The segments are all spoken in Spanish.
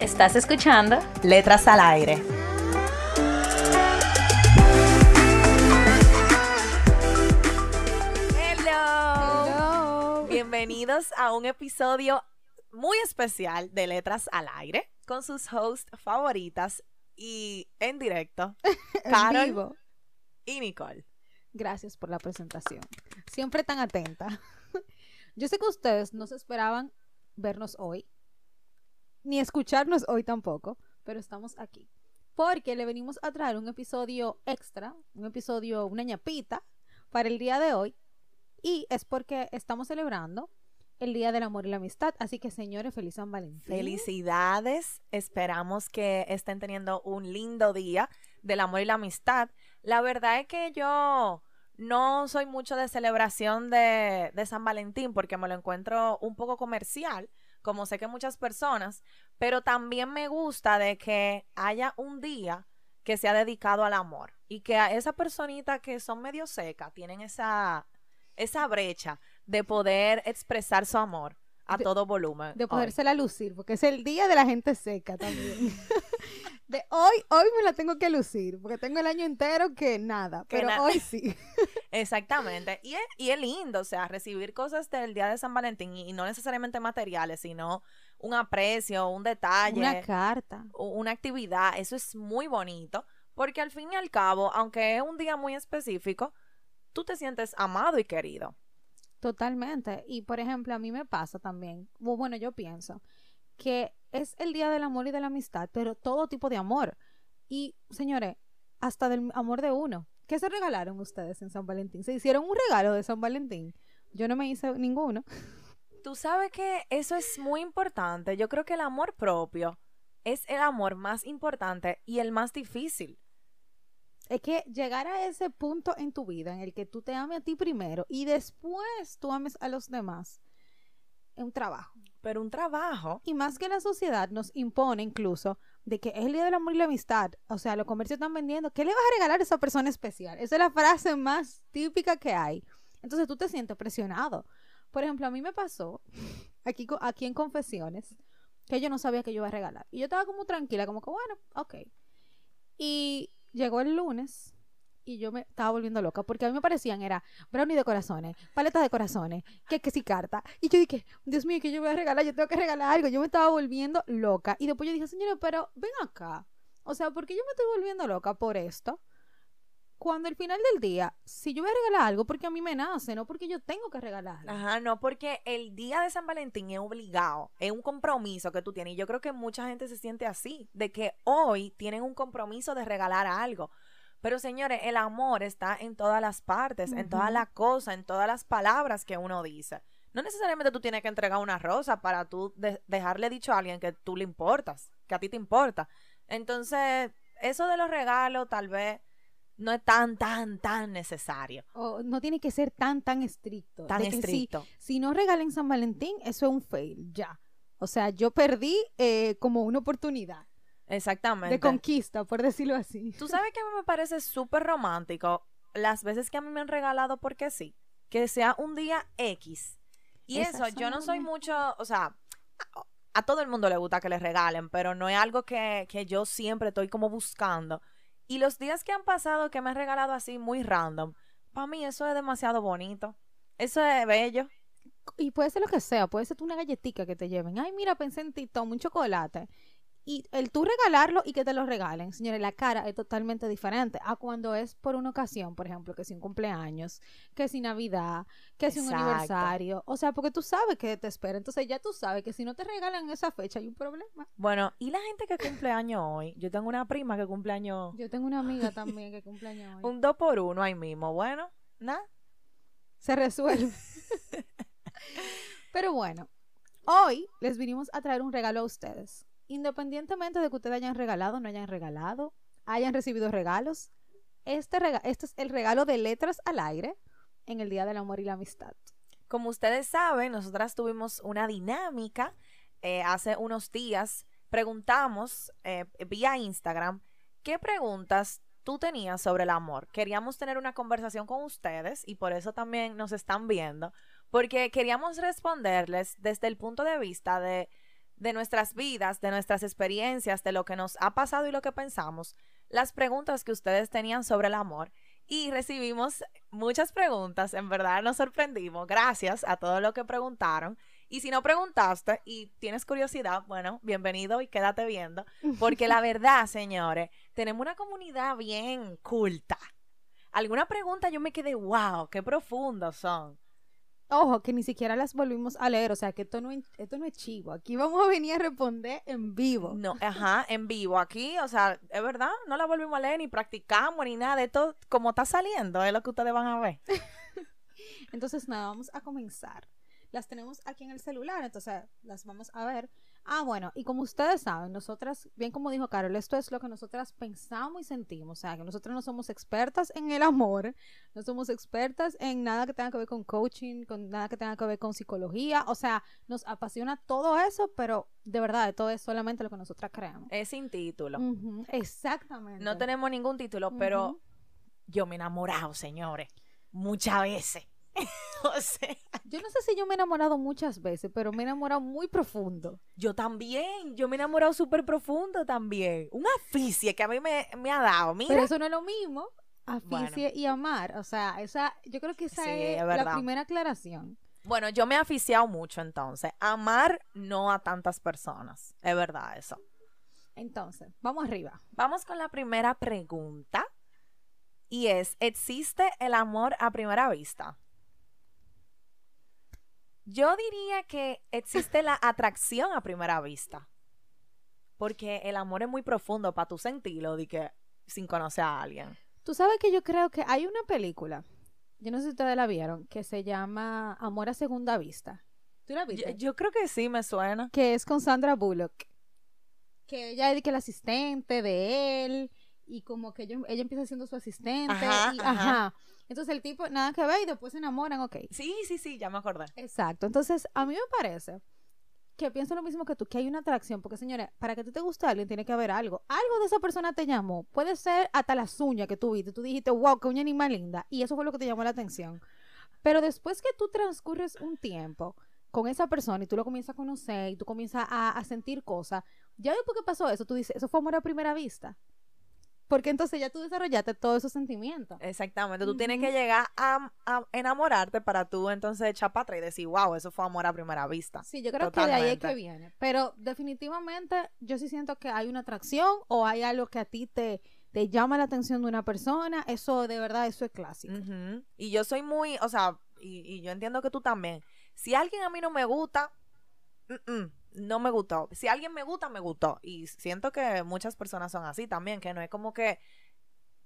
¿Estás escuchando? Letras al aire. Hello. Bienvenidos a un episodio muy especial de Letras al aire con sus hosts favoritas y en directo, Carol Vivo. y Nicole. Gracias por la presentación. Siempre tan atenta. Yo sé que ustedes no se esperaban vernos hoy, ni escucharnos hoy tampoco, pero estamos aquí. Porque le venimos a traer un episodio extra, un episodio, una ñapita, para el día de hoy. Y es porque estamos celebrando el Día del Amor y la Amistad. Así que, señores, feliz San Valentín. Felicidades. Esperamos que estén teniendo un lindo día del amor y la amistad. La verdad es que yo no soy mucho de celebración de, de San Valentín porque me lo encuentro un poco comercial, como sé que muchas personas, pero también me gusta de que haya un día que sea dedicado al amor y que a esa personita que son medio seca tienen esa, esa brecha de poder expresar su amor a De- todo volumen. de hoy. podérsela lucir, porque es el día de la gente seca también. de hoy, hoy me la tengo que lucir, porque tengo el año entero que nada, Que pero na- hoy sí. Exactamente. Y es, y es lindo, o sea, recibir cosas del día de San Valentín y, y no necesariamente materiales, sino un aprecio, un detalle, Una carta. una actividad. Eso es muy bonito, porque al fin y al cabo, aunque es un día muy específico, tú te sientes amado y querido. Totalmente. Y por ejemplo, a mí me pasa también, bu- bueno, yo pienso que es el día del amor y de la amistad, pero todo tipo de amor. Y señores, hasta del amor de uno. ¿Qué se regalaron ustedes en San Valentín? ¿Se hicieron un regalo de San Valentín? Yo no me hice ninguno. Tú sabes que eso es muy importante. Yo creo que el amor propio es el amor más importante y el más difícil. Es que llegar a ese punto en tu vida en el que tú te ames a ti primero y después tú ames a los demás, es un trabajo. Pero un trabajo Y más que la sociedad nos impone incluso de que es el día del amor y la amistad. O sea, los comercios están vendiendo. ¿Qué le vas a regalar a esa persona especial? Esa es la frase más típica que hay. Entonces tú te sientes presionado. Por ejemplo, a mí me pasó aquí, aquí en Confesiones que yo no sabía que yo iba a regalar. Y yo estaba como tranquila, como que bueno, ok. Y llegó el lunes y yo me estaba volviendo loca porque a mí me parecían era brownie de corazones, paletas de corazones, que que sí carta. Y yo dije, Dios mío, que yo voy a regalar? Yo tengo que regalar algo. Yo me estaba volviendo loca. Y después yo dije, señora, pero ven acá. O sea, ¿por qué yo me estoy volviendo loca por esto? Cuando al final del día, si yo voy a regalar algo, porque a mí me nace, no porque yo tengo que regalarlo. Ajá, no, porque el día de San Valentín es obligado, es un compromiso que tú tienes. Y yo creo que mucha gente se siente así, de que hoy tienen un compromiso de regalar algo. Pero señores, el amor está en todas las partes, en todas las cosas, en todas las palabras que uno dice. No necesariamente tú tienes que entregar una rosa para tú de- dejarle dicho a alguien que tú le importas, que a ti te importa. Entonces, eso de los regalos tal vez no es tan, tan, tan necesario. O no tiene que ser tan, tan estricto. Tan de que si- estricto. Si, no regalen San Valentín, eso es un fail, ya. O sea, yo perdí eh, como una oportunidad Exactamente. de conquista, por decirlo así. Tú sabes que a mí me parece súper romántico las veces que a mí me han regalado porque sí, que sea un día X. Y Esas eso, yo no soy mucho, o sea, a, a todo el mundo le gusta que le regalen, pero no es algo que, que yo siempre estoy como buscando. Y los días que han pasado que me han regalado así muy random, para mí eso es demasiado bonito. Eso es bello. Y puede ser lo que sea, puede ser una galletita que te lleven. Ay, mira, pensé en ti, un chocolate. Y el tú regalarlo y que te lo regalen, señores, la cara es totalmente diferente a cuando es por una ocasión, por ejemplo, que si un cumpleaños, que si Navidad, que si un aniversario. O sea, porque tú sabes que te espera. Entonces ya tú sabes que si no te regalan esa fecha hay un problema. Bueno, y la gente que cumple años hoy, yo tengo una prima que cumple años Yo tengo una amiga también que cumpleaños hoy. un dos por uno ahí mismo. Bueno, nada. Se resuelve. Pero bueno, Hoy les vinimos a traer un regalo a ustedes. Independientemente de que ustedes hayan regalado, no hayan regalado, hayan recibido regalos, este, este es el regalo de letras al aire en el Día del Amor y la Amistad. Como ustedes saben, nosotras tuvimos una dinámica eh, hace unos días. Preguntamos eh, vía Instagram qué preguntas tú tenías sobre el amor. Queríamos tener una conversación con ustedes y por eso también nos están viendo, porque queríamos responderles desde el punto de vista de, de nuestras vidas, de nuestras experiencias, de lo que nos ha pasado y lo que pensamos, las preguntas que ustedes tenían sobre el amor. Y recibimos muchas preguntas, en verdad nos sorprendimos, gracias a todo lo que preguntaron. Y si no preguntaste y tienes curiosidad, bueno, bienvenido y quédate viendo, porque la verdad, señores, tenemos una comunidad bien culta. Alguna pregunta yo me quedé, wow, qué profundos son. Ojo, que ni siquiera las volvimos a leer, o sea que esto no, es- esto no es chivo. Aquí vamos a venir a responder en vivo. No, ajá, en vivo aquí, o sea, es verdad, no la volvimos a leer ni practicamos ni nada esto, como está saliendo, es lo que ustedes van a ver. Entonces, nada, vamos a comenzar. Las tenemos aquí en el celular, entonces las vamos a ver. Ah, bueno, y como ustedes saben, nosotras, bien como dijo Carol, esto es lo que nosotras pensamos y sentimos. O sea, que nosotras no somos expertas en el amor, no somos expertas en nada que tenga que ver con coaching, con nada que tenga que ver con psicología. O sea, nos apasiona todo eso, pero de verdad, todo es solamente lo que nosotras creemos. Es sin título. Exactamente. No tenemos ningún título, pero yo me he enamorado, señores, muchas veces. o sea, Yo no sé si yo me he enamorado muchas veces, pero me he enamorado muy profundo. yo también, yo me he enamorado súper profundo también. Un aficie que a mí me, me ha dado, mira. Pero eso no es lo mismo. Aficie y amar. O sea, esa, yo creo que esa Sí, es, es la primera aclaración. Bueno, yo me he aficiado mucho entonces. Amar no a tantas personas. Es verdad eso. Entonces, vamos arriba. Vamos con la primera pregunta. Y es, ¿existe el amor a primera vista? Yo diría que existe la atracción a primera vista. Porque el amor es muy profundo para tu sentirlo de que sin conocer a alguien. Tú sabes que yo creo que hay una película, yo no sé si ustedes la vieron, que se llama Amor a Segunda Vista. ¿Tú la Yo, viste? yo creo que sí me suena. que es con Sandra Bullock. Que ella es que la asistente de él y como que ella empieza siendo su asistente. Ajá, y, ajá. ajá. Entonces el tipo, nada que ver y después se enamoran, ok. Sí, sí, sí, ya me acordé. Exacto. Entonces, a mí me parece que pienso lo mismo que tú, que hay una atracción, porque señores, para que tú te guste a alguien tiene que haber algo. Algo de esa persona te llamó. Puede ser hasta las uñas que tú viste. Tú dijiste, wow, qué uña ni más linda. Y eso fue lo que te llamó la atención. Pero después que tú transcurres un tiempo con esa persona y tú lo comienzas a conocer y tú comienzas a, a sentir cosas, ya después que pasó eso, tú dices, eso fue amor a primera vista. Porque entonces ya tú desarrollaste todos esos sentimientos. Exactamente. Tú tienes que llegar a, a enamorarte para tú entonces echar para atrás y decir, wow, eso fue amor a primera vista. Sí, yo creo que de ahí es que viene. Pero definitivamente yo sí siento que hay una atracción o hay algo que a ti te, te llama la atención de una persona. Eso de verdad, eso es clásico. Y yo soy muy, o sea, y, y yo entiendo que tú también. Si alguien a mí no me gusta, mm, mm, no me gustó. Si alguien me gusta, me gustó. Y siento que muchas personas son así también, que no es como que,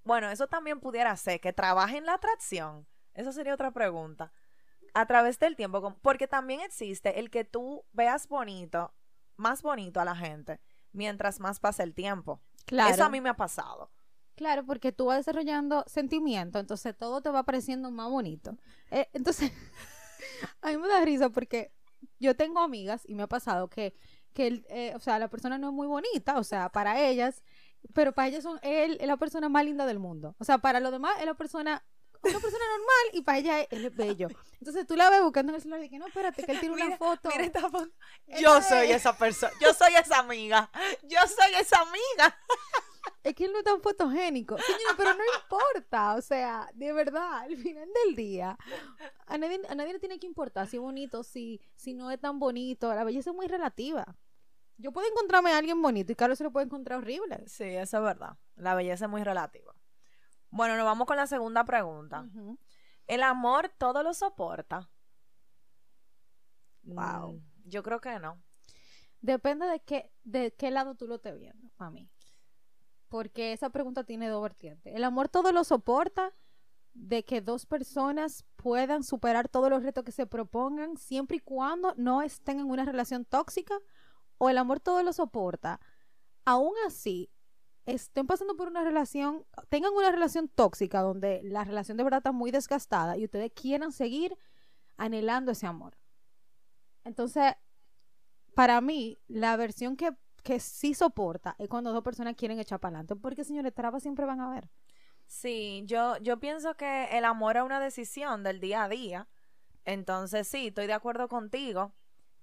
bueno, eso también pudiera ser, que trabajen la atracción. Eso sería otra pregunta. A través del tiempo, porque también existe el que tú veas bonito, más bonito a la gente, mientras más pasa el tiempo. Claro. Eso a mí me ha pasado. Claro, porque tú vas desarrollando sentimientos, entonces todo te va pareciendo más bonito. Eh, entonces, a mí me da risa porque yo tengo amigas y me ha pasado que, que el- eh, o sea, la persona no es muy bonita, o sea, para ellas, pero para ellas son él es la persona más linda del mundo. O sea, para los demás es la persona una persona normal y para ella él es bello. Entonces tú la ves buscando en el celular y que no, espérate, que él tiene una foto. Mira esta foto. Esa Yo soy es. esa persona. Yo soy esa amiga. Yo soy esa amiga. Es que él no es tan fotogénico. Señora, pero no importa. O sea, de verdad, al final del día, a nadie, a nadie le tiene que importar si es bonito, si, si no es tan bonito. La belleza es muy relativa. Yo puedo encontrarme a alguien bonito y Carlos se lo puede encontrar horrible. Sí, eso es verdad. La belleza es muy relativa. Bueno, nos vamos con la segunda pregunta. ¿El amor todo lo soporta? Wow. Mm, yo creo que no. Depende de qué, de qué lado tú lo estés viendo, a mí. Porque esa pregunta tiene dos vertientes. ¿El amor todo lo soporta? de que dos personas puedan superar todos los retos que se propongan siempre y cuando no estén en una relación tóxica o el amor todo lo soporta. Aún así, estén pasando por una relación, tengan una relación tóxica donde la relación de verdad está muy desgastada y ustedes quieran seguir anhelando ese amor. Entonces, para mí, la versión que, que sí soporta es cuando dos personas quieren echar para adelante, porque señores, trabas siempre van a haber. Sí, yo, yo pienso que el amor es una decisión del día a día. Entonces, sí, estoy de acuerdo contigo.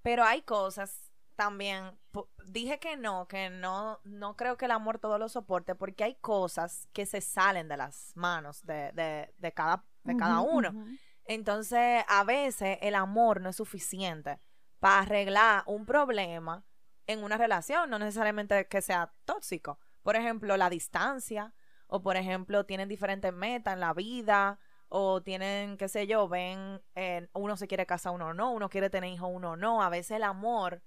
Pero hay cosas también. Dije que no, que no, no creo que el amor todo lo soporte, porque hay cosas que se salen de las manos de, de, de cada, de cada uno. Entonces, a veces el amor no es suficiente para arreglar un problema en una relación, no necesariamente que sea tóxico. Por ejemplo, la distancia, o por ejemplo, tienen diferentes metas en la vida, o tienen, qué sé yo, ven, eh, uno se quiere casar, uno no, uno quiere tener hijos, uno no. A veces el amor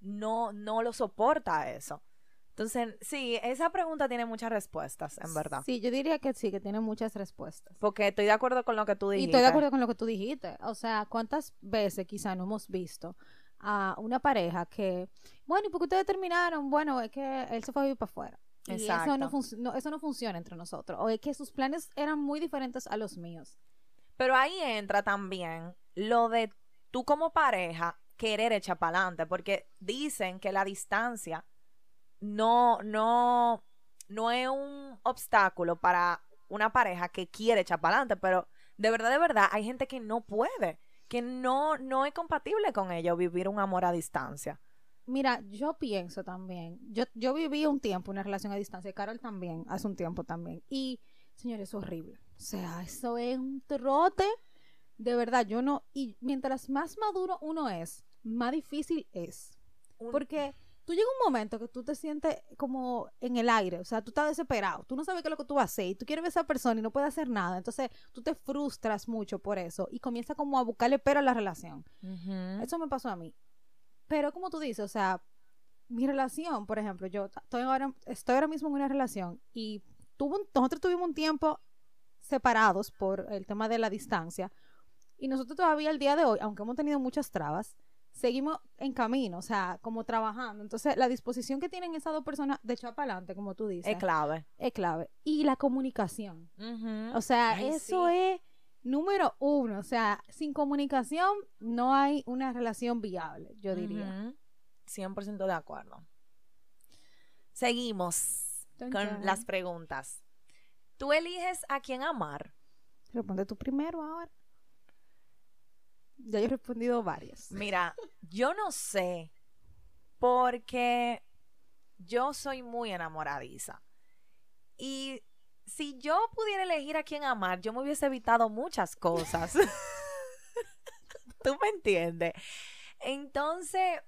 no, no lo soporta eso. Entonces, sí, esa pregunta tiene muchas respuestas, en verdad. Sí, yo diría que sí, que tiene muchas respuestas. Porque estoy de acuerdo con lo que tú Y dijiste. estoy de acuerdo con lo que tú dijiste. O sea, ¿cuántas veces quizá no hemos visto a una pareja que, bueno, ¿y por qué ustedes terminaron? Bueno, es que él se fue a vivir para afuera. Y eso Exacto. no- eso no funciona entre nosotros. O es que sus planes eran muy diferentes a los míos. Pero ahí entra también lo de tú como pareja querer echar para adelante, porque dicen que la distancia no, no, no es un obstáculo para una pareja que quiere echar para adelante, pero de verdad, de verdad, hay gente que no puede, que no, no es compatible con ello vivir un amor a distancia. Mira, yo pienso también, yo, yo viví un tiempo una relación a distancia, Carol también, hace un tiempo también, y señores, es horrible. O sea, eso es un trote, de verdad, yo no, y mientras más maduro uno es, más difícil es. Un- Porque tú llega un momento que tú te sientes como en el aire, o sea, tú estás desesperado, tú no sabes qué es lo que tú vas a hacer, y tú quieres ver a esa persona y no puedes hacer nada, entonces tú te frustras mucho por eso y comienzas como a buscarle pero a la relación. Eso me pasó a mí. Pero como tú dices, o sea, mi relación, por ejemplo, yo estoy ahora, estoy ahora mismo en una relación y tuvo un- nosotros tuvimos un tiempo separados por el tema de la distancia y nosotros todavía el día de hoy, aunque hemos tenido muchas trabas, seguimos en camino, o sea, como trabajando. Entonces, la disposición que tienen esas dos personas de echar para adelante, como tú dices, Es clave. es clave. Y la comunicación. O sea, Ay, eso sí. es número uno. O sea, sin comunicación no hay una relación viable, yo diría. Ujú. 100% de acuerdo. Seguimos con las preguntas. ¿Tú eliges a quién amar? Responde tú primero ahora. Ya yo he respondido varias. Mira, yo no sé, porque yo soy muy enamoradiza. Y si yo pudiera elegir a quién amar, yo me hubiese evitado muchas cosas. ¿Tú me entiendes? Entonces,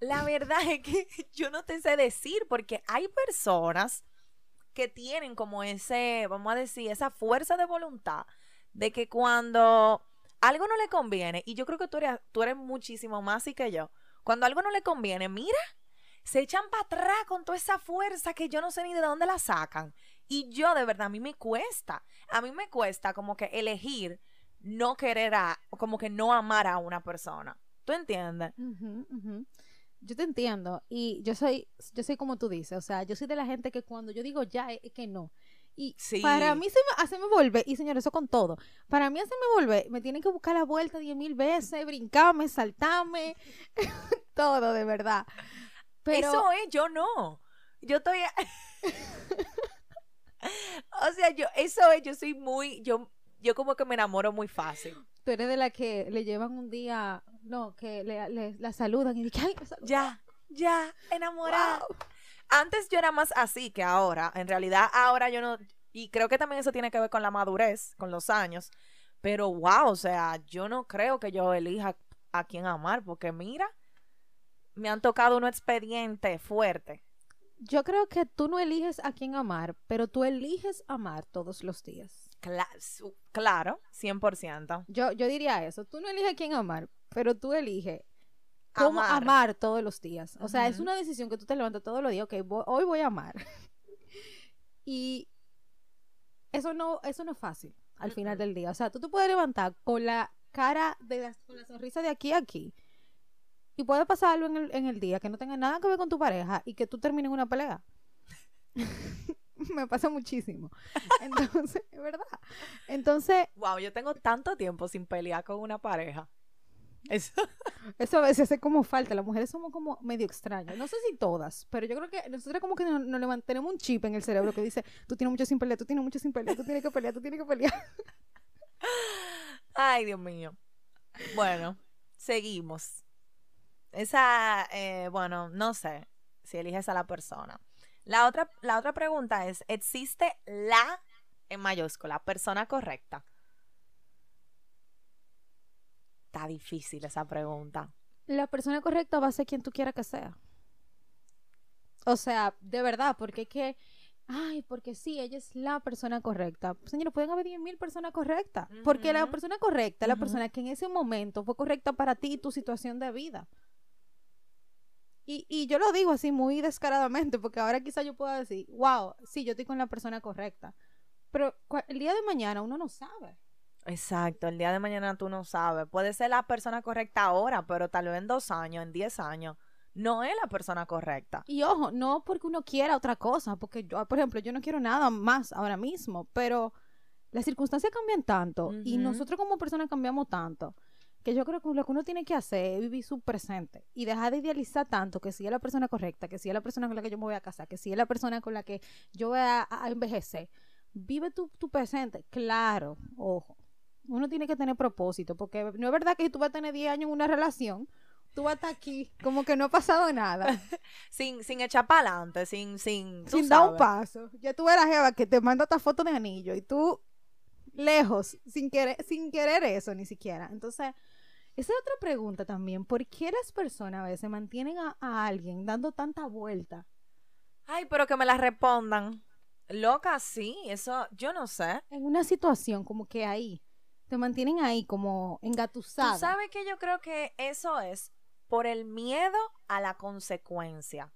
la verdad es que yo no te sé decir, porque hay personas que tienen como ese, vamos a decir, esa fuerza de voluntad de que cuando algo no le conviene, y yo creo que tú eres, tú eres muchísimo más así que yo, cuando algo no le conviene, mira, se echan para atrás con toda esa fuerza que yo no sé ni de dónde la sacan. Y yo de verdad, a mí me cuesta, a mí me cuesta como que elegir no querer a, como que no amar a una persona. ¿Tú entiendes? Yo te entiendo. Y yo soy, yo soy como tú dices. O sea, yo soy de la gente que cuando yo digo ya, es que no. Y Sí. para mí se me, hacerme volver, y señor, eso con todo. Para mí hacerme volver, me tienen que buscar la vuelta diez mil veces, brincarme, saltarme, todo, de verdad. Pero Eso es, yo no. Yo estoy. o sea, yo, eso es, yo soy muy, yo, yo como que me enamoro muy fácil. tú eres de la que le llevan un día, no, que le, le- la saludan y dicen, ay, me saludó". Ya, ya, enamorada. Wow. Antes yo era más así que ahora. En realidad, ahora yo no. Y creo que también eso tiene que ver con la madurez, con los años. Pero wow, o sea, yo no creo que yo elija a quién amar, porque mira, me han tocado unos expedientes fuertes. Yo creo que tú no eliges a quién amar, pero tú eliges amar todos los días. Cla- claro, 100%. Yo, yo diría eso. Tú no eliges a quién amar, pero tú eliges cómo Amar. amar, todos los días. O sea, es una decisión que tú te levantas todos los días. Ok, voy- hoy voy a amar. y eso no, eso no es fácil. al final del día. O sea, tú te puedes levantar con la cara, de la, con la sonrisa de aquí a aquí. Y puede pasar algo en el, en el día que no tenga nada que ver con tu pareja y que tú termines una pelea. Me pasa muchísimo. Entonces, es verdad. Entonces, Wow, yo tengo tanto tiempo sin pelear con una pareja. Eso. Eso a veces hace como falta. Las mujeres somos como medio extrañas. No sé si todas, pero yo creo que nosotros como que nos, nos levan- tenemos un chip en el cerebro que dice, tú tienes mucho sin pelear, tú tienes mucho sin pelear, tú tienes que pelear, tú tienes que pelear. Ay, Dios mío. Bueno, seguimos. Esa, eh, bueno, no sé si eliges a la persona. La otra, la otra pregunta es, ¿existe la, en mayúscula, persona correcta? Está difícil esa pregunta. La persona correcta va a ser quien tú quieras que sea. O sea, de verdad, porque es que, ay, porque sí, ella es la persona correcta. Señores, pueden haber 10.000 personas correctas. Porque la persona correcta es la persona que en ese momento fue correcta para ti y tu situación de vida. Y, y yo lo digo así muy descaradamente, porque ahora quizá yo pueda decir, wow, sí, yo estoy con la persona correcta. Pero el día de mañana uno no sabe. Exacto, el día de mañana tú no sabes. Puede ser la persona correcta ahora, pero tal vez en dos años, en diez años, no es la persona correcta. Y ojo, no porque uno quiera otra cosa, porque yo, por ejemplo, yo no quiero nada más ahora mismo, pero las circunstancias cambian tanto y nosotros como personas cambiamos tanto, que yo creo que lo que uno tiene que hacer es vivir su presente y dejar de idealizar tanto que si es la persona correcta, que si es la persona con la que yo me voy a casar, que si es la persona con la que yo voy a, a envejecer. Vive tu, tu presente, claro, ojo. Uno tiene que tener propósito, porque no es verdad que si tú vas a tener 10 años en una relación, tú vas a estar aquí como que no ha pasado nada. Sin, sin echar para adelante, sin, sin, sin dar un paso. Ya tú ves la jeva que te manda esta foto de anillo y tú lejos, sin querer, sin querer eso ni siquiera. Entonces, esa es otra pregunta también. ¿Por qué las personas a veces mantienen a, a alguien dando tanta vuelta Ay, pero que me la respondan. Loca, sí, eso, yo no sé. en una situación como que ahí? Te mantienen ahí como engatusada. Tú sabes que yo creo que eso es por el miedo a la consecuencia.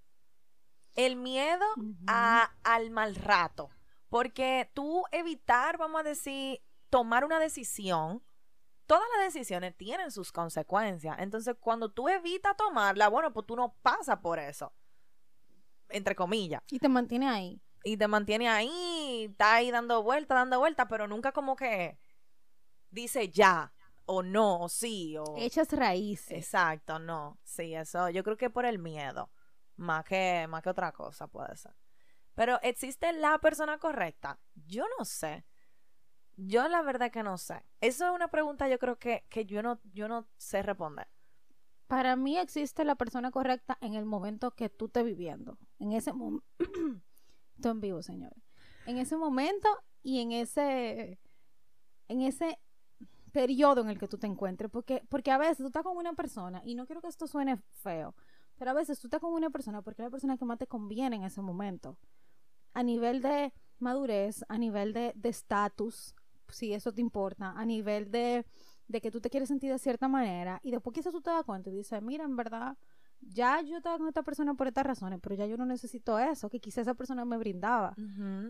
El miedo a, al mal rato. Porque tú evitar, vamos a decir, tomar una decisión, todas las decisiones tienen sus consecuencias. Entonces, cuando tú evitas tomarla, bueno, pues tú no pasas por eso. Entre comillas. Y te mantiene ahí. y te mantiene ahí, está ahí dando vueltas, dando vueltas, pero nunca como que dice ya, o no, o sí, o... Hechas raíces. Exacto, no, sí, eso, yo creo que por el miedo, más que, más que otra cosa puede ser. Pero ¿existe la persona correcta? Yo no sé. Yo la verdad que no sé. Eso es una pregunta yo creo que, que yo, no, yo no sé responder. Para mí existe la persona correcta en el momento que tú estés viviendo. En ese momento. En vivo, señores. En ese momento y en ese. En ese periodo en el que tú te encuentres. Porque, porque a veces tú estás con una persona, y no quiero que esto suene feo, pero a veces tú estás con una persona porque es la persona que más te conviene en ese momento. A nivel de madurez, a nivel de estatus, si eso te importa, a nivel de de que tú te quieres sentir de cierta manera y después quizás tú te das cuenta y dices, mira, en verdad, ya yo estaba con esta persona por estas razones, pero ya yo no necesito eso, que quizás esa persona me brindaba.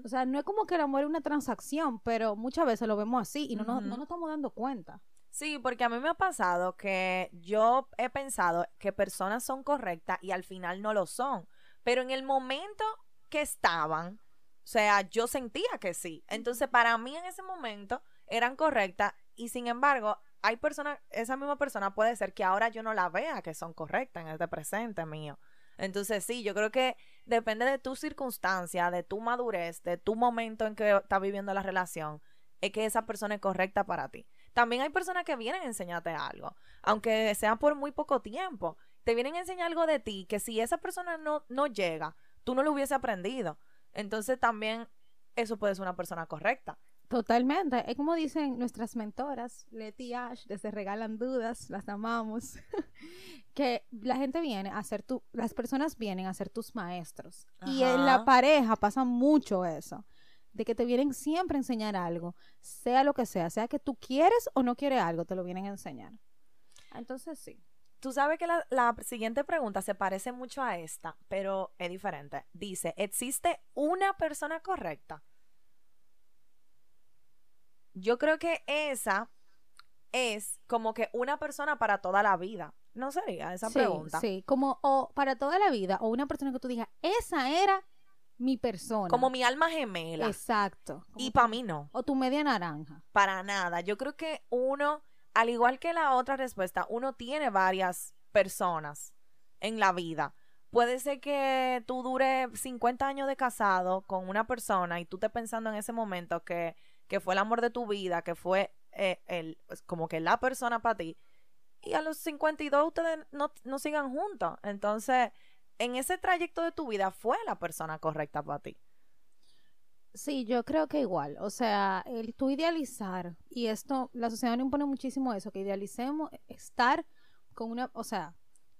O sea, no es como que el amor es una transacción, pero muchas veces lo vemos así y no, nos- Ujú. no nos estamos dando cuenta. Sí, porque a mí me ha pasado que yo he pensado que personas son correctas y al final no lo son. Pero en el momento que estaban, o sea, yo sentía que sí. Entonces, para mí en ese momento eran correctas y sin embargo, hay personas, esa misma persona puede ser que ahora yo no la vea que son correctas en este presente mío. Entonces, sí, yo creo que depende de tu circunstancia, de tu madurez, de tu momento en que estás viviendo la relación, es que esa persona es correcta para ti. También hay personas que vienen a enseñarte algo, aunque sea por muy poco tiempo. Te vienen a enseñar algo de ti que si esa persona no, no llega, tú no lo hubiese aprendido. Entonces también eso puede ser una persona correcta. Totalmente. Es como dicen nuestras mentoras, Leti y Ash, desde Regalan Dudas, las amamos, que la gente viene a ser tu, las personas vienen a ser tus maestros. Y en la pareja pasa mucho eso, de que te vienen siempre a enseñar algo, sea lo que sea, sea que tú quieres o no quieres algo, te lo vienen a enseñar. Entonces sí. Tú sabes que la, la siguiente pregunta se parece mucho a esta, pero es diferente. Dice, ¿existe una persona correcta? Yo creo que esa es como que una persona para toda la vida. ¿No sería esa sí, pregunta? Sí, como o para toda la vida, o una persona que tú digas, esa era mi persona. Como mi alma gemela. Exacto. y para mí no. O tu media naranja. Para nada. Yo creo que uno, al igual que la otra respuesta, uno tiene varias personas en la vida. Puede ser que tú dures 50 años de casado con una persona y tú estés pensando en ese momento que, que fue el amor de tu vida, que fue eh, el, pues, como que la persona para ti. Y a los 52 ustedes no, no sigan juntos. Entonces, en ese trayecto de tu vida fue la persona correcta para ti. Sí, yo creo que igual. O sea, el tú idealizar, y esto, la sociedad nos impone muchísimo eso, que idealicemos estar con una, o sea,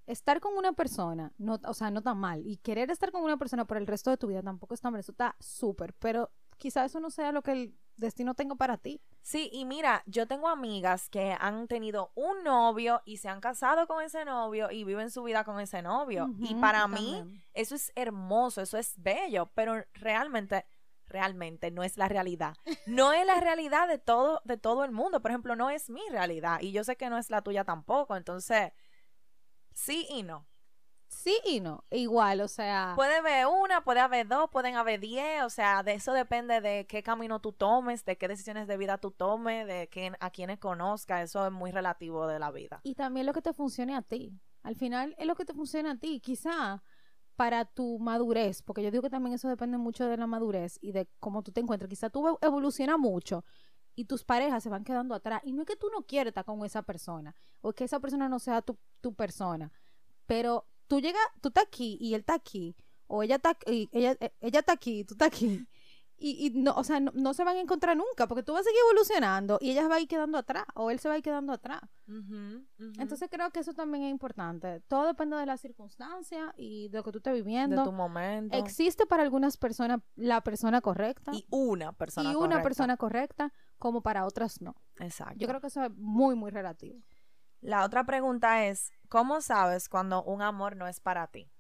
estar con una persona, no, o sea, no tan mal. Y querer estar con una persona por el resto de tu vida tampoco está mal, eso está súper. Pero quizá eso no sea lo que el destino tenga para ti. Sí, y mira, yo tengo amigas que han tenido un novio y se han casado con ese novio y viven su vida con ese novio. y para mí, también. eso es hermoso, eso es bello, pero realmente, realmente no es la realidad. No es la realidad de todo, de todo el mundo. Por ejemplo, no es mi realidad y yo sé que no es la tuya tampoco. Entonces, sí y no. Sí y no, igual, o sea, Puede haber una, puede haber dos, pueden haber diez, o sea, de eso depende de qué camino tú tomes, de qué decisiones de vida tú tomes, de quién, a quienes conozcas, eso es muy relativo de la vida. y también lo que te funcione a ti. Al final es lo que te funciona a ti. Quizá para tu madurez, porque yo digo que también eso depende mucho de la madurez y de cómo tú te encuentras. Quizá tú ev- evolucionas mucho y tus parejas se van quedando atrás. Y no es que tú no quieres estar con esa persona o que esa persona no sea tu, tu persona, pero tú llegas, tú estás aquí y él está aquí, o ella está, y ella, eh, ella está aquí y tú estás aquí. Y, y no, o sea, no, no se van a encontrar nunca, porque tú vas a seguir evolucionando y ella va a ir quedando atrás, o él se va a ir quedando atrás. Entonces creo que eso también es importante. Todo depende de las circunstancias y de lo que tú estés de viviendo. tu momento. Existe para algunas personas la persona correcta y una persona y una correcta. persona correcta, como para otras no. Exacto. Yo creo que eso es muy, muy relativo. La otra pregunta es, ¿cómo sabes cuando un amor no es para ti?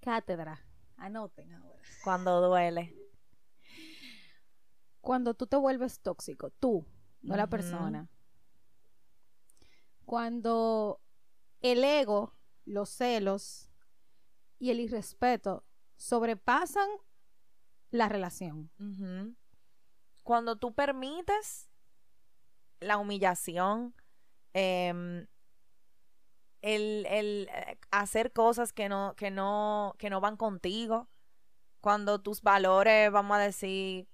Cátedra. Anoten ahora. Cuando duele. Cuando tú te vuelves tóxico, tú, no la persona. Cuando el ego, los celos y el irrespeto sobrepasan la relación. Cuando tú permites la humillación, em, el, el, eh, hacer cosas que no, que no, que no van contigo, cuando tus valores, vamos a decir,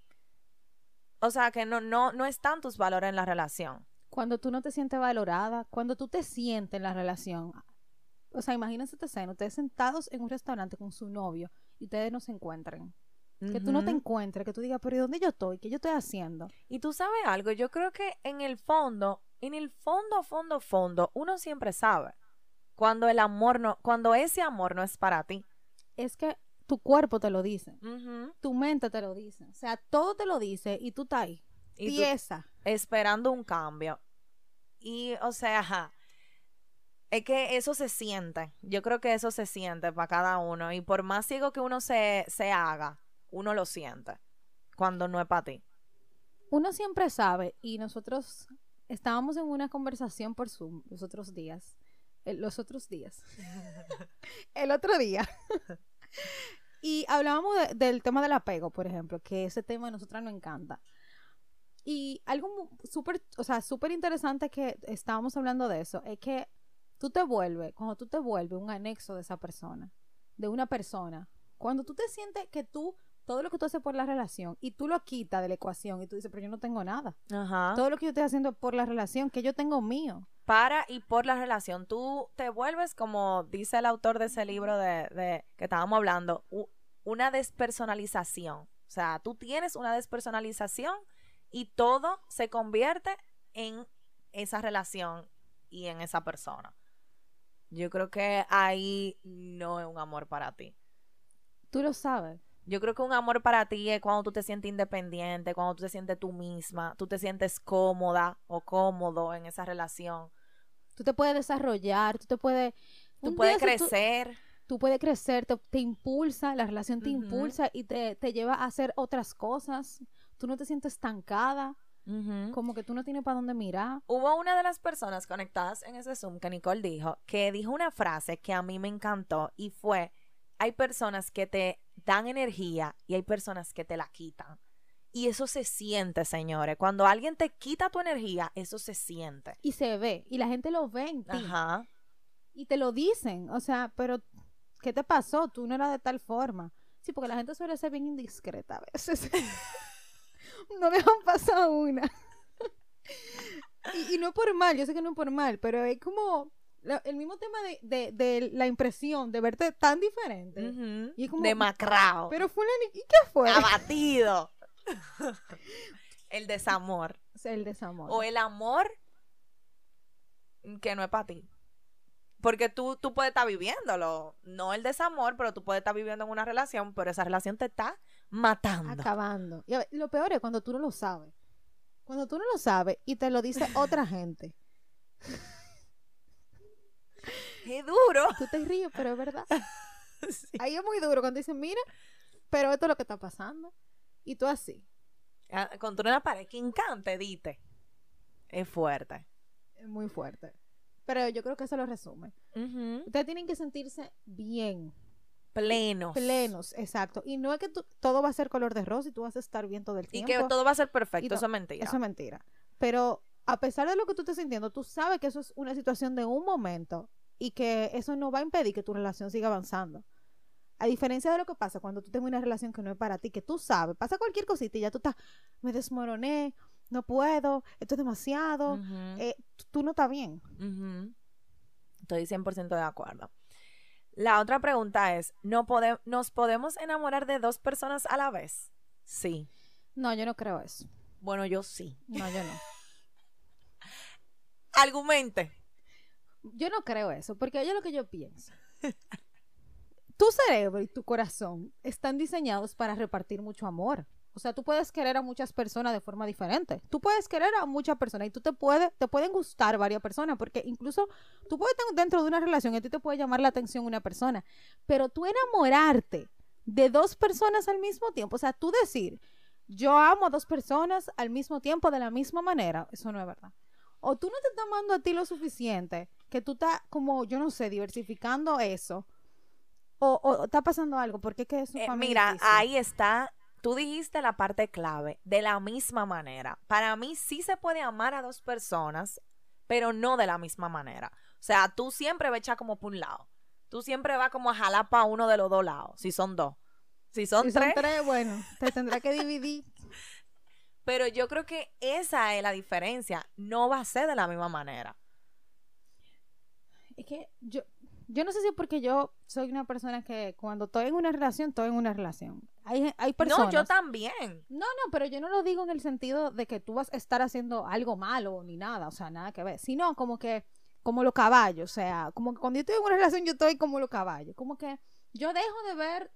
o sea, que no, no, no están tus valores en la relación. Cuando tú no te sientes valorada, cuando tú te sientes en la relación. O sea, imagínense esta escena, ustedes sentados en un restaurante con su novio y ustedes no se encuentren. Que tú no te encuentres, que tú digas, pero ¿y dónde yo estoy? ¿Qué yo estoy haciendo? Y tú sabes algo, yo creo que en el fondo, en el fondo, fondo, fondo, uno siempre sabe cuando el amor no, cuando ese amor no es para ti. Es que tu cuerpo te lo dice, tu mente te lo dice, o sea, todo te lo dice y tú estás ahí, Y tú tiesa. esperando un cambio. Y, o sea, ajá, es que eso se siente. Yo creo que eso se siente para cada uno. Y por más ciego que uno se, se haga, uno lo siente cuando no es para ti. Uno siempre sabe y nosotros estábamos en una conversación por Zoom los otros días, eh, los otros días, el otro día. y hablábamos de- del tema del apego, por ejemplo, que ese tema a nosotras nos encanta. Y algo súper, o sea, súper interesante que estábamos hablando de eso, es que tú te vuelves, cuando tú te vuelves un anexo de esa persona, de una persona, cuando tú te sientes que tú, todo lo que tú haces por la relación, y tú lo quitas de la ecuación, y tú dices, pero yo no tengo nada. Ajá. Todo lo que yo estoy haciendo por la relación, que yo tengo mío. para y por la relación. Tú te vuelves, como dice el autor de ese libro de, de- que estábamos hablando, una despersonalización. O sea, tú tienes una despersonalización y todo se convierte en esa relación y en esa persona. Yo creo que ahí no es un amor para ti. Tú lo sabes. Yo creo que un amor para ti es cuando tú te sientes independiente, cuando tú te sientes tú misma, tú te sientes cómoda o cómodo en esa relación. Tú te puedes desarrollar, tú te puedes... Tú puedes tú- crecer. Tú, puedes crecer, te, te impulsa, la relación te impulsa y te, te lleva a hacer otras cosas. tú no te sientes estancada, como que tú no tienes para dónde mirar. Hubo una de las personas conectadas en ese Zoom que Nicole dijo, que dijo una frase que a mí me encantó y fue, hay personas que te dan energía y hay personas que te la quitan. Y eso se siente, señores. Cuando alguien te quita tu energía, eso se siente. Y se ve, y la gente lo ve en ti. Ajá. Y te lo dicen, o sea, pero ¿qué te pasó? Tú no eras de tal forma. Sí, porque la gente suele ser bien indiscreta a veces. no dejan pasar una. y, y no por mal, yo sé que no por mal, pero es como la- el mismo tema de, de- de la impresión de verte tan diferente. Ujú. Y es como, Demacrado. Pero fulano, ¿y qué fue? abatido. el desamor. El desamor. O el amor que no es para ti. Porque tú, tú puedes estar viviéndolo. No el desamor, pero tú puedes estar viviendo en una relación, pero esa relación te está matando. acabando. Y ver, lo peor es cuando tú no lo sabes. Cuando tú no lo sabes y te lo dice otra gente. ¡Qué duro! Tú te ríes, pero es verdad. Sí. Ahí es muy duro cuando dicen, mira, pero esto es lo que está pasando. Y tú así. Ah, Contra una pared que encante, dite. Es fuerte. Es muy fuerte. Pero yo creo que eso lo resume. Ujú. Ustedes tienen que sentirse bien, Plenos. plenos, exacto. Y no es que tú- todo va a ser color de rosa y tú vas a estar bien todo el Y tiempo. que todo va a ser Y perfecto. Eso es mentira. Eso es mentira. Pero a pesar de lo que tú estés sintiendo, tú sabes que eso es una situación de un momento y que eso no va a impedir que tu relación siga avanzando. A diferencia de lo que pasa cuando tú tienes una relación que no es para ti, que tú sabes, pasa cualquier cosita y ya tú estás, me desmoroné, no puedo, esto es demasiado, eh, tú- no estás bien. Ujú. Estoy 100% de acuerdo. La otra pregunta es, ¿no pode- ¿nos podemos enamorar de dos personas a la vez? Sí. No, yo no creo eso. Bueno, yo sí. No, yo no. Argumente. Yo no creo eso, porque oye lo que yo pienso. Tu cerebro y tu corazón están diseñados para repartir mucho amor. O sea, tú puedes querer a muchas personas de forma diferente. Tú puedes querer a muchas personas y tú te puedes, te pueden gustar varias personas, porque incluso tú puedes estar dentro de una relación y a ti te puede llamar la atención una persona, pero tú enamorarte de dos personas al mismo tiempo, o sea, tú decir, yo amo a dos personas al mismo tiempo de la misma manera, eso no es verdad. O tú no te estás amando a ti lo suficiente, que tú estás como, yo no sé, diversificando eso, o, o- o está pasando algo, porque es que eso Eh, para mí es mira, difícil. ahí está. Tú dijiste la parte clave. De la misma manera. Para mí sí se puede amar a dos personas, pero no de la misma manera. O sea, tú siempre vas a echar como por un lado. Tú siempre vas como a jalar para uno de los dos lados, si son dos. Si son Si son tres. tres, bueno, te tendrá que dividir. Pero yo creo que esa es la diferencia. No va a ser de la misma manera. Es que yo, yo no sé si es porque yo soy una persona que cuando estoy en una relación, estoy en una relación. Hay, hay personas. No, yo también. No, no, pero yo no lo digo en el sentido de que tú vas a estar haciendo algo malo ni nada, o sea, nada que ver, sino como que, como los caballos, o sea, como que cuando yo estoy en una relación yo estoy como los caballos, como que yo dejo de ver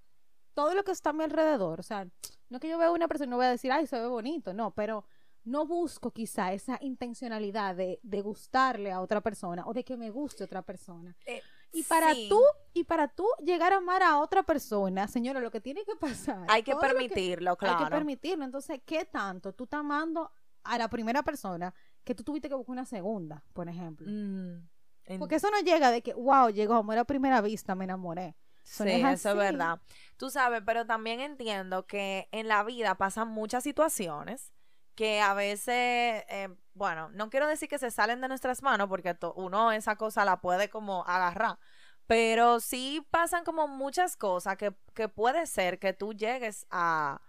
todo lo que está a mi alrededor, o sea, no es que yo vea una persona y no voy a decir, ay, se ve bonito, no, pero no busco quizá esa intencionalidad de, de gustarle a otra persona o de que me guste otra persona. Eh, Y para sí, tú, y para tú llegar a amar a otra persona, señora, lo que tiene que pasar. Hay que permitirlo, hay claro. que permitirlo. Entonces, ¿qué tanto tú estás amando a la primera persona que tú tuviste que buscar una segunda, por ejemplo? Mm, en- Porque eso no llega de que, wow, llegó amor a primera vista, me enamoré. Eso Sí, no es eso es verdad. Tú sabes, pero también entiendo que en la vida pasan muchas situaciones que a veces, eh, bueno, no quiero decir que se salen de nuestras manos porque uno esa cosa la puede como agarrar, pero sí pasan como muchas cosas que, que puede ser que tú llegues a,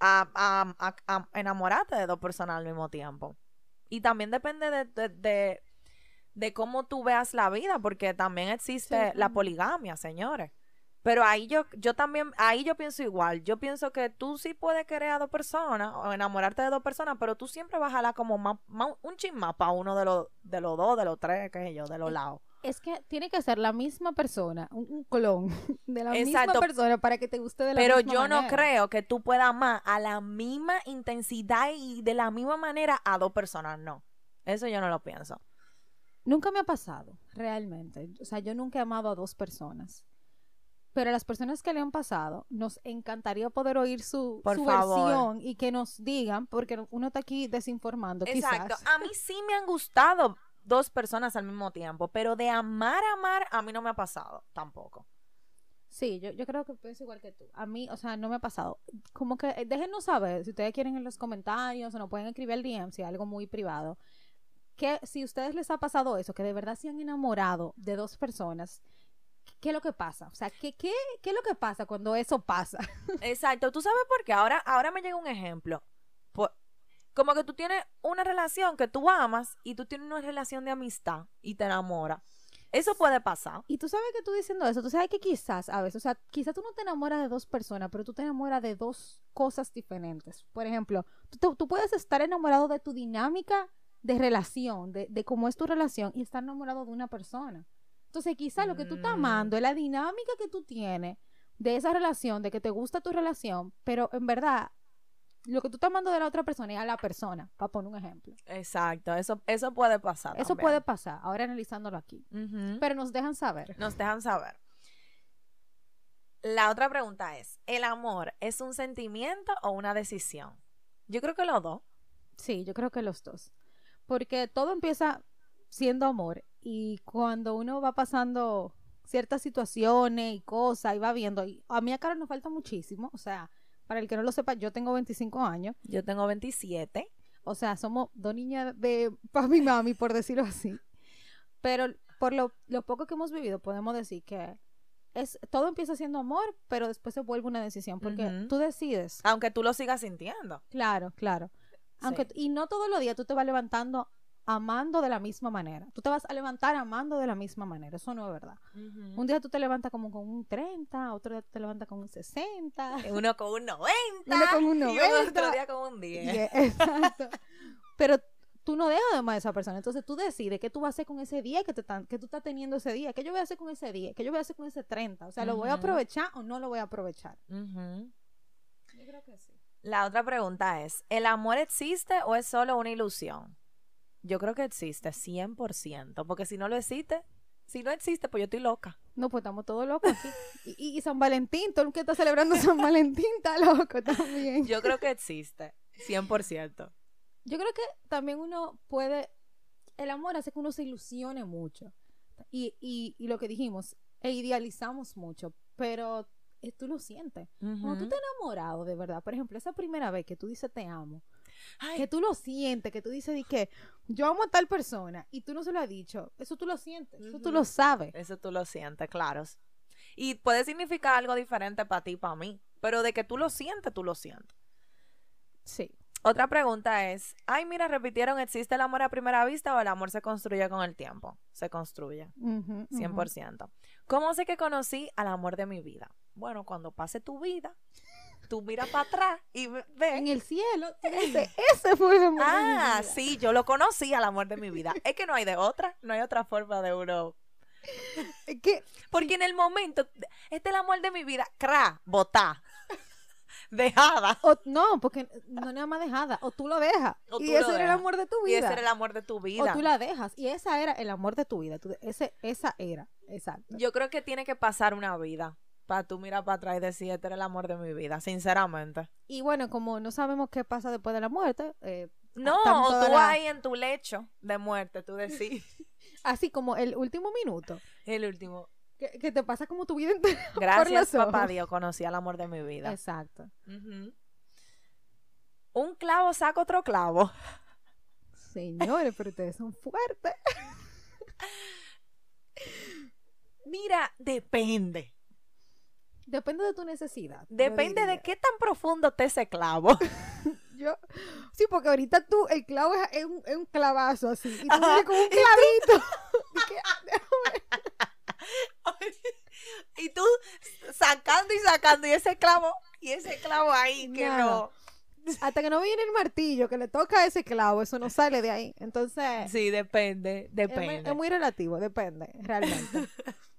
a, a- a- enamorarte de dos personas al mismo tiempo. Y también depende de, de, de- de cómo tú veas la vida, porque también existe la poligamia, señores. Pero ahí yo, yo también, ahí yo pienso igual. Yo pienso que tú sí puedes querer a dos personas o enamorarte de dos personas, pero tú siempre vas a jalar como más, más- un chin más para uno de los, de los dos, de los tres, qué sé yo, de los Es- lados. Es que tiene que ser la misma persona, un, un clon de la Exacto. misma persona para que te guste de la Pero misma yo no creo que tú puedas amar a la misma intensidad y de la misma manera a dos personas, no. Eso yo no lo pienso. Nunca me ha pasado, realmente. O sea, yo nunca he amado a dos personas. Pero a las personas que le han pasado, nos encantaría poder oír su, Por su versión y que nos digan, porque uno está aquí desinformando, Exacto. quizás. A mí sí me han gustado dos personas al mismo tiempo, pero de amar, amar, a mí no me ha pasado tampoco. Sí, yo, yo creo que pienso igual que tú. A mí, o sea, no me ha pasado. Como que eh, déjenos saber si ustedes quieren en los comentarios o nos pueden escribir al DM si es algo muy privado. Que si a ustedes les ha pasado eso, que de verdad se han enamorado de dos personas, ¿qué es lo que pasa? O sea, ¿qué, qué, qué es lo que pasa cuando eso pasa? Exacto. ¿Tú sabes por qué? Ahora, ahora me llega un ejemplo. Por- como que tú tienes una relación que tú amas y tú tienes una relación de amistad y te enamoras. Eso puede pasar. Y tú sabes que tú diciendo eso, tú sabes que quizás a veces, o sea, quizás tú no te enamoras de dos personas, pero tú te enamoras de dos cosas diferentes. Por ejemplo, tú puedes estar enamorado de tu dinámica de relación, de, de cómo es tu relación, y estar enamorado de una persona. Entonces, quizás lo que tú estás Mm. amando es la dinámica que tú tienes de esa relación, de que te gusta tu relación, pero en verdad, lo que tú estás amando de la otra persona es a la persona, para poner un ejemplo. Exacto. Eso, eso puede pasar. Eso también. puede pasar, ahora analizándolo aquí. Pero nos dejan saber. Nos dejan saber. La otra pregunta es, ¿el amor es un sentimiento o una decisión? Yo creo que los dos. Sí, yo creo que los dos. Porque todo empieza siendo amor y cuando uno va pasando ciertas situaciones y cosas y va viendo, y a mí acá nos falta muchísimo, o sea, para el que no lo sepa, yo tengo 25 años, Yo tengo 27. o sea, somos dos niñas de papi y mami, por decirlo así. Pero por lo, lo poco que hemos vivido, podemos decir que es todo empieza siendo amor, pero después se vuelve una decisión, porque tú decides Aunque tú lo sigas sintiendo. Claro, claro. Aunque, Sí. y no todos los días tú te vas levantando amando de la misma manera. Tú te vas a levantar amando de la misma manera. Eso no es verdad. Un día tú te levantas como con un 30, otro día tú te levantas con un 60. Uno con un 90. Uno con un Y 90. otro día con un 10. y es- exacto. Pero tú no dejas de amar a esa persona. Entonces tú decides qué tú vas a hacer con ese día que, te están- que tú estás teniendo ese día. ¿Qué yo voy a hacer con ese día? ¿Qué yo voy a hacer con ese 30? O sea, ¿lo voy a aprovechar o no lo voy a aprovechar? Ujú. Yo creo que sí. La otra pregunta es, ¿el amor existe o es solo una ilusión? Yo creo que existe 100%, porque si no lo existe, si no existe, pues yo estoy loca. No, pues estamos todos locos aquí. Y, San Valentín, todo el que está celebrando San Valentín está loco también. Yo creo que existe 100%. Yo creo que también uno puede, el amor hace que uno se ilusione mucho. Y, y, y lo que dijimos, e idealizamos mucho, pero tú lo sientes. Cuando tú te enamorado de verdad, por ejemplo, esa primera vez que tú dices te amo, Ay, que tú lo sientes, que tú dices di que yo amo a tal persona y tú no se lo has dicho, eso tú lo sientes, eso tú lo sabes. Eso tú lo sientes, claro. Y puede significar algo diferente para ti, para mí, pero de que tú lo sientes, tú lo sientes. Sí. Otra pregunta es, ay, mira, repitieron, ¿existe el amor a primera vista o el amor se construye con el tiempo? Se construye, Ujú, ujú. 100%. ¿Cómo sé que conocí al amor de mi vida? Bueno, cuando pase tu vida, tú miras para atrás y ve- En ves. el cielo, dices, ese fue el amor de mi Ah, vida". sí, yo lo conocí al amor de mi vida. Es que no hay de otra, no hay otra forma de uno. Es que Porque en el momento, este es el amor de mi vida, cra, botá, dejada. O, no, porque no nada más dejada. O tú lo dejas. O y tú lo ese era el amor de tu Y vida. ese era el amor de tu vida. O tú la dejas. Y esa era el amor de tu vida. Tú- ese, esa era. Exacto. Yo creo que tiene que pasar una vida para tú mirar para atrás y decir, este era el amor de mi vida, sinceramente. Y bueno, como no sabemos qué pasa después de la muerte, eh, No, o tú la- ahí en tu lecho de muerte, tú decís, así como el último minuto, el último. que, que te pasa como tu vida entera. Gracias, papá. Dios, conocí al amor de mi vida. Exacto. Un clavo saca otro clavo. Señores, pero ustedes son fuertes. Mira, depende. Depende de tu necesidad. Depende de qué tan profundo esté ese clavo. Yo, sí, porque ahorita tú, el clavo es, es un, es un clavazo así. Y tú vienes con un clavito. Y que- y tú sacando y sacando y ese clavo y ese clavo ahí que Nada. no. hasta que no viene el martillo que le toca a ese clavo, eso no sale de ahí. Entonces, Sí, depende, es, depende. es muy relativo, depende, realmente.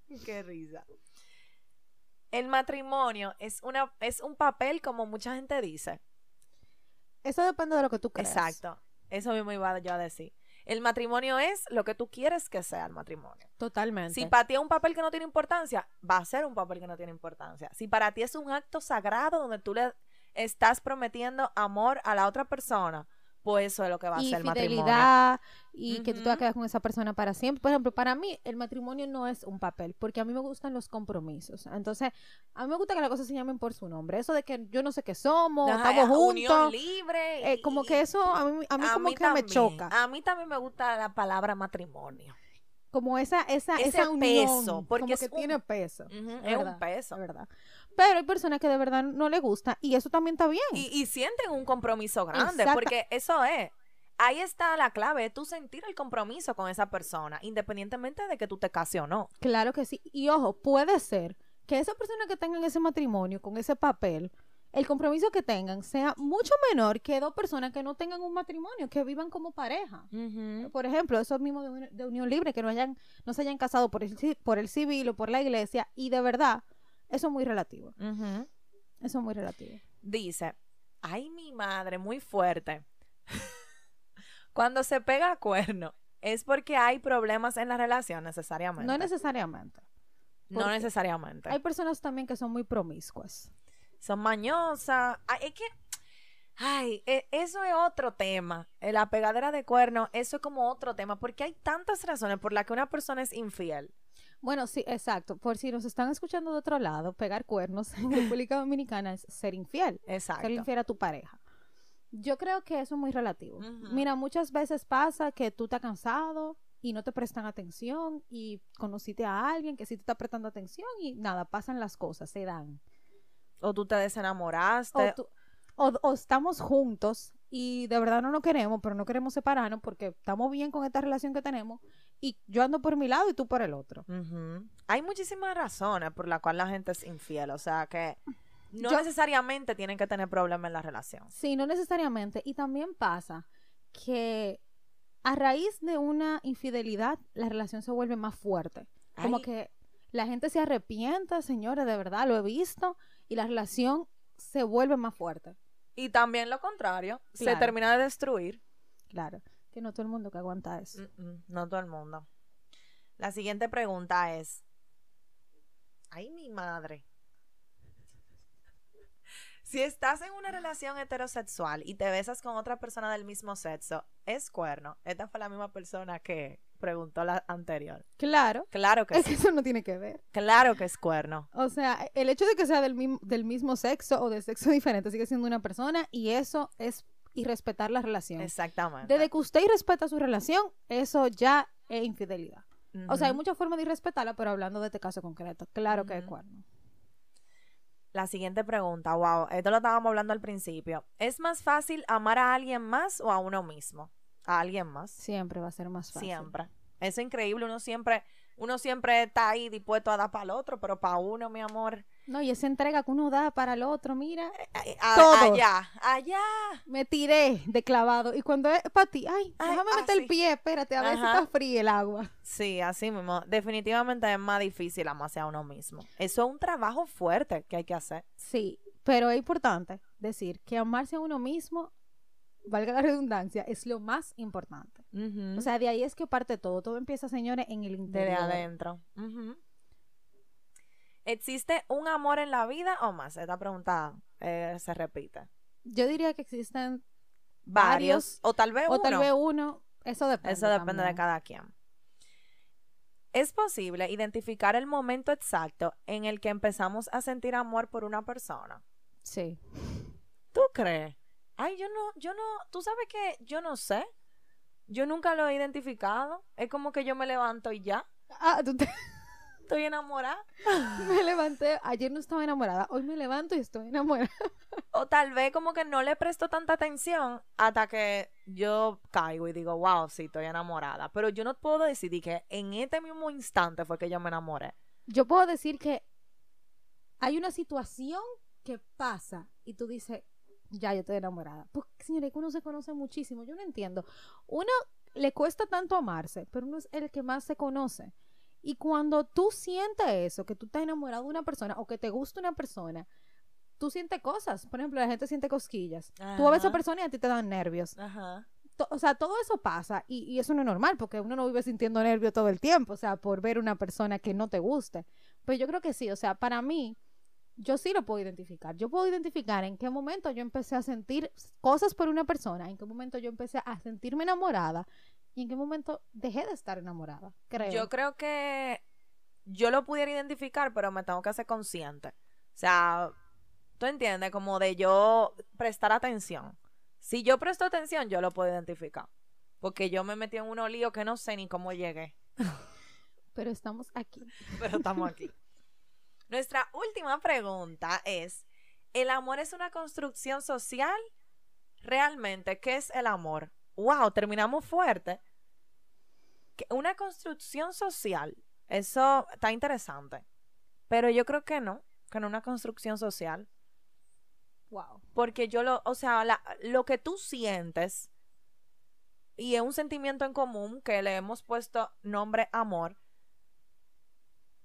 Qué risa. El matrimonio es una es un papel como mucha gente dice. Eso depende de lo que tú creas. Exacto. Eso mismo iba yo a decir. El matrimonio es lo que tú quieres que sea el matrimonio. Totalmente. Si para ti es un papel que no tiene importancia, va a ser un papel que no tiene importancia. Si para ti es un acto sagrado donde tú le estás prometiendo amor a la otra persona, pues eso es lo que va a y ser el matrimonio. y que tú te vas a quedar con esa persona para siempre. Por ejemplo, para mí el matrimonio no es un papel, porque a mí me gustan los compromisos. Entonces, a mí me gusta que las cosas se llamen por su nombre. Eso de que yo no sé qué somos, Ajá, estamos juntos. libre. eh, como que eso a mí, a mí como que me choca. A mí también me gusta la palabra matrimonio. Como esa, esa, Ese esa unión, peso, porque como es que un- tiene peso. Es un peso. es verdad. Pero hay personas que de verdad no le gusta y eso también está bien. Y, y sienten un compromiso grande, porque eso es. Ahí está la clave, tú sentir el compromiso con esa persona, independientemente de que tú te cases o no. Claro que sí. Y ojo, puede ser que esa persona que tengan ese matrimonio con ese papel, el compromiso que tengan sea mucho menor que dos personas que no tengan un matrimonio, que vivan como pareja. Por ejemplo, esos mismos de, de unión libre, que no hayan, no se hayan casado por el, por el civil o por la iglesia, y de verdad, eso es muy relativo. Eso es muy relativo. Dice, ay mi madre, muy fuerte. Cuando se pega cuerno, es porque hay problemas en la relación necesariamente. No necesariamente. No necesariamente. Hay personas también que son muy promiscuas. Son mañosas. Ay, es que, ay, e- eso es otro tema. Eh, La pegadera de cuerno, eso es como otro tema, porque hay tantas razones por las que una persona es infiel. Bueno, sí, exacto. Por si nos están escuchando de otro lado, pegar cuernos en República Dominicana es ser infiel. Exacto. ser infiel a tu pareja. Yo creo que eso es muy relativo. Mira, muchas veces pasa que tú estás cansado y no te prestan atención y conociste a alguien que sí te está prestando atención y nada, pasan las cosas, se dan. O tú te desenamoraste. O, tú- o- o estamos juntos y de verdad no nos queremos, pero no queremos separarnos porque estamos bien con esta relación que tenemos y yo ando por mi lado y tú por el otro. Hay muchísimas razones por las cuales la gente es infiel. O sea que no Yo- necesariamente tienen que tener problemas en la relación. Sí, no necesariamente. Y también pasa que a raíz de una infidelidad, la relación se vuelve más fuerte. Como que la gente se arrepienta, señores, de verdad, lo he visto, y la relación se vuelve más fuerte. Y también lo contrario, se termina de destruir. Claro, que no todo el mundo que aguanta eso. Mm, mm, No todo el mundo. La siguiente pregunta es, ay mi madre, si estás en una relación heterosexual y te besas con otra persona del mismo sexo, ¿es cuerno? Esta fue la misma persona que preguntó la anterior. Claro, Claro que es que eso no tiene que ver. claro que es cuerno. O sea, el hecho de que sea del, del mismo sexo o de sexo diferente sigue siendo una persona y eso es irrespetar la relación. Exactamente. Desde que usted irrespeta su relación, eso ya es infidelidad. O sea, hay muchas formas de irrespetarla, pero hablando de este caso concreto, claro que es cuerno. La siguiente pregunta, wow, esto lo estábamos hablando al principio. ¿Es más fácil amar a alguien más o a uno mismo? A alguien más. Siempre va a ser más fácil. Siempre. Eso es increíble. Uno siempre, uno siempre está ahí dispuesto a dar para el otro, pero para uno, mi amor. No, y esa entrega que uno da para el otro, mira, eh, a- Todo. Allá, allá. me tiré de clavado. Y cuando es para ti, ay, Ay, déjame ah, meter sí. el pie, espérate, a ver si está fría el agua. Sí, así mismo. Definitivamente es más difícil amarse a uno mismo. Eso es un trabajo fuerte que hay que hacer. Sí, pero es importante decir que amarse a uno mismo, valga la redundancia, es lo más importante. O sea, de ahí es que parte todo. Todo empieza, señores, en el interior. desde adentro. Ujú. ¿Existe un amor en la vida o más? Esta pregunta eh, se repite. Yo diría que existen Varios, Varios, o tal vez o uno. tal vez uno. Eso depende. Eso depende de cada quien. Es posible identificar el momento exacto en el que empezamos a sentir amor por una persona. Sí. ¿Tú crees? Ay, yo no, yo no, tú sabes que yo no sé. Yo nunca lo he identificado. Es como que yo me levanto y ya. Ah, tú te... Estoy enamorada. me levanté. Ayer no estaba enamorada. Hoy me levanto y estoy enamorada. O tal vez como que no le presto tanta atención hasta que yo caigo y digo, wow, sí, estoy enamorada. Pero yo no puedo decidir que en este mismo instante fue que yo me enamoré. Yo puedo decir que hay una situación que pasa y tú dices, ya, yo estoy enamorada. Porque, señores, que uno se conoce muchísimo. Yo no entiendo. Uno le cuesta tanto amarse, pero uno es el que más se conoce. Y cuando tú sientes eso, que tú estás enamorado de una persona o que te gusta una persona, tú sientes cosas. Por ejemplo, la gente siente cosquillas. Tú ves a esa persona y a ti te dan nervios. Ajá. o sea, todo eso pasa y, y eso no es normal porque uno no vive sintiendo nervio todo el tiempo, o sea, por ver una persona que no te guste. Pero yo creo que sí, o sea, para mí, yo sí lo puedo identificar. Yo puedo identificar en qué momento yo empecé a sentir cosas por una persona, en qué momento yo empecé a sentirme enamorada y en qué momento dejé de estar enamorada, creo. Yo creo que yo lo pudiera identificar, pero me tengo que hacer consciente. O sea, tú entiendes, como de yo prestar atención. Si yo presto atención, yo lo puedo identificar. Porque yo me metí en un lío que no sé ni cómo llegué. Pero estamos aquí. Pero estamos aquí. Nuestra última pregunta es, ¿el amor es una construcción social? Realmente, ¿qué es el amor? Wow, terminamos fuerte. Que Una construcción social, eso está interesante. Pero yo creo que no, que no una construcción social. Wow. Porque yo lo, o sea, la- lo que tú sientes y es un sentimiento en común que le hemos puesto nombre amor,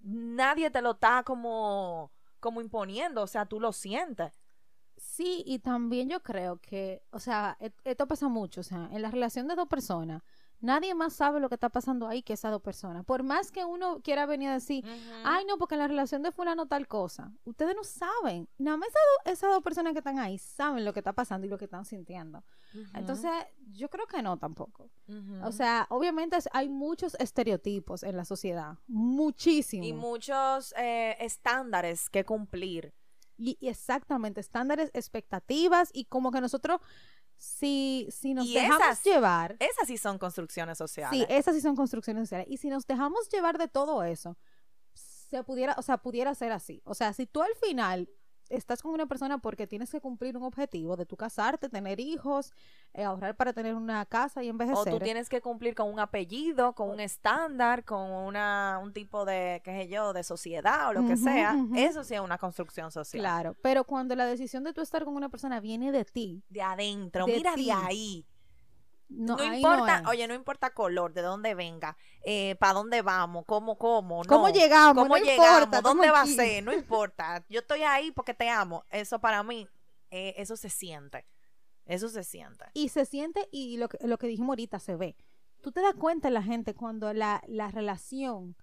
nadie te lo está como, como imponiendo, o sea, tú lo sientes. Sí, y también yo creo que, o sea, e- esto pasa mucho, o sea, en la relación de dos personas, nadie más sabe lo que está pasando ahí que esas dos personas. Por más que uno quiera venir a decir, ay, no, porque en la relación de fulano tal cosa, ustedes no saben. Nada más esas, do- esas dos personas que están ahí saben lo que está pasando y lo que están sintiendo. Entonces, yo creo que no tampoco. O sea, obviamente hay muchos estereotipos en la sociedad, muchísimos. y muchos eh, estándares que cumplir. Y, y exactamente, estándares, expectativas y como que nosotros, si, si nos Y dejamos esas- llevar, Esas sí son construcciones sociales. sí, esas sí son construcciones sociales, y si nos dejamos llevar de todo eso, se pudiera, o sea, pudiera ser así. O sea, si tú al final estás con una persona porque tienes que cumplir un objetivo de tu casarte, tener hijos, eh, ahorrar para tener una casa y O envejecer. tú tienes que cumplir con un apellido, con un estándar, con una, un tipo de, qué sé yo, de sociedad o lo que sea. Eso sí es una construcción social. Claro, pero cuando la decisión de tú estar con una persona viene de ti, De adentro, De mira ti. de ahí. No, importa, oye, no importa color, de dónde venga, eh, para dónde vamos, cómo, cómo, no. ¿Cómo llegamos? ¿Cómo llegamos? importa, ¿Dónde va a ser? No importa. Yo estoy ahí porque te amo. Eso para mí, eh, eso se siente. Eso se siente. y se siente y lo que, lo que dijimos ahorita se ve. Tú te das cuenta en la gente cuando la, la relación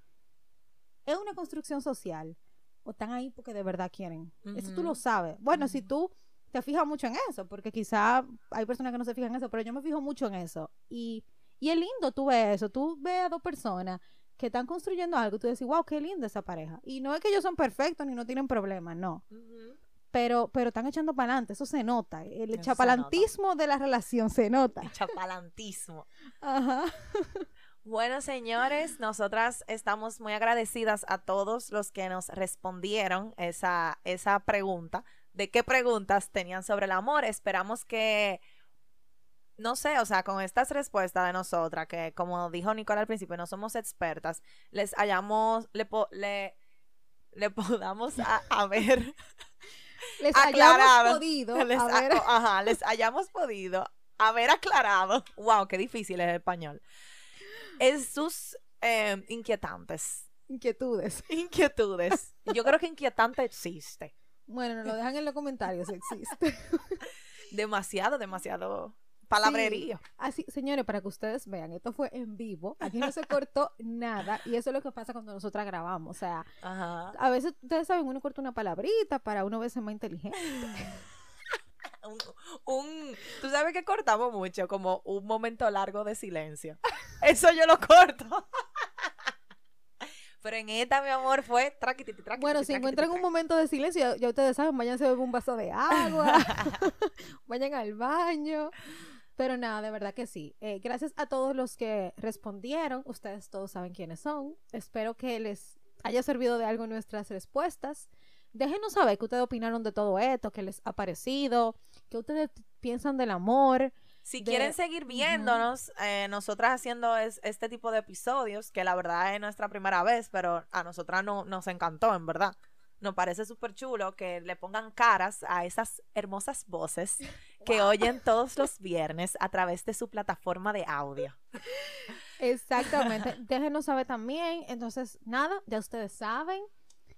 es una construcción social o están ahí porque de verdad quieren. Eso tú lo sabes. Bueno, si tú te fijas mucho en eso, porque quizá hay personas que no se fijan en eso, pero yo me fijo mucho en eso. Y, y es lindo tú ves eso. Tú ves a dos personas que están construyendo algo y tú dices, wow, qué linda esa pareja. Y no es que ellos son perfectos ni no tienen problemas, no. Pero, pero están echando para adelante, eso se nota. El Eso chapalantismo de la relación se nota. El chapalantismo. Ajá. Bueno, señores, nosotras estamos muy agradecidas a todos los que nos respondieron esa, esa pregunta. ¿De qué preguntas tenían sobre el amor? Esperamos que, no sé, o sea, con estas respuestas de nosotras, que como dijo Nicole al principio, no somos expertas, les hayamos, le, po- le, le podamos a, a ver, Les Aclarado. hayamos podido les, a ver, ajá, les hayamos podido haber aclarado, wow, qué difícil es el español, es sus eh, inquietantes. inquietudes. Inquietudes. Yo creo que inquietante existe. Bueno, nos lo dejan en los comentarios si existe. Demasiado, demasiado palabrerío. Así, señores, para que ustedes vean, esto fue en vivo. Aquí no se cortó nada. Y eso es lo que pasa cuando nosotras grabamos. O sea, Ajá. a veces, ustedes saben, uno corta una palabrita para uno verse más inteligente. Un, un- tú sabes que cortamos mucho, como un momento largo de silencio. Eso yo lo corto. Pero en esta, mi amor, fue traquititi, traquititi, Bueno, si encuentran un momento de silencio, ya, ustedes saben, váyanse a beber un vaso de agua, vayan al baño. Pero nada, de verdad que sí. Eh, gracias a todos los que respondieron. Ustedes todos saben quiénes son. Espero que les haya servido de algo nuestras respuestas. Déjenos saber qué ustedes opinaron de todo esto, qué les ha parecido, qué ustedes piensan del amor. Si de- quieren seguir viéndonos, eh, nosotras haciendo es- este tipo de episodios, que la verdad es nuestra primera vez, pero a nosotras no, nos encantó, en verdad. Nos parece súper chulo que le pongan caras a esas hermosas voces que oyen todos los viernes a través de su plataforma de audio. Exactamente. Déjenos saber también. Entonces, nada, ya ustedes saben.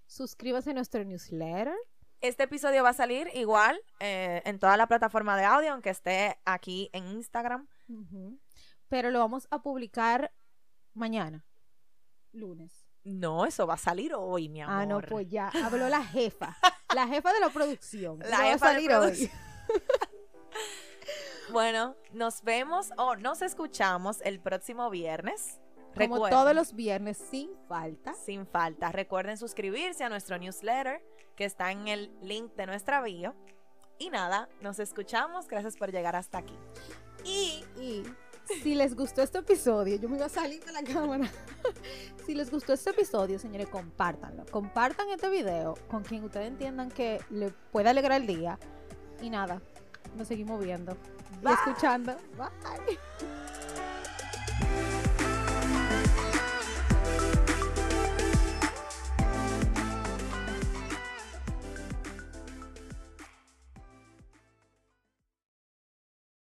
Suscríbanse a nuestro newsletter. Este episodio va a salir igual eh, en toda la plataforma de audio, aunque esté aquí en Instagram. Pero lo vamos a publicar mañana, lunes. No, eso va a salir hoy, mi amor. Ah, no, pues ya. Habló la jefa. La jefa de la producción. La Eso va a jefa de salir hoy. Bueno, nos vemos o nos escuchamos el próximo viernes. Como Recuerden, todos los viernes, sin falta. Sin falta. Recuerden suscribirse a nuestro newsletter que está en el link de nuestra bio. Y nada, nos escuchamos. Gracias por llegar hasta aquí. Y Y si les gustó este episodio, yo me iba a salir de la cámara. si les gustó este episodio, señores, compártanlo. Compartan este video con quien ustedes entiendan que le pueda alegrar el día. Y nada, nos seguimos viendo y Bye. escuchando. Bye.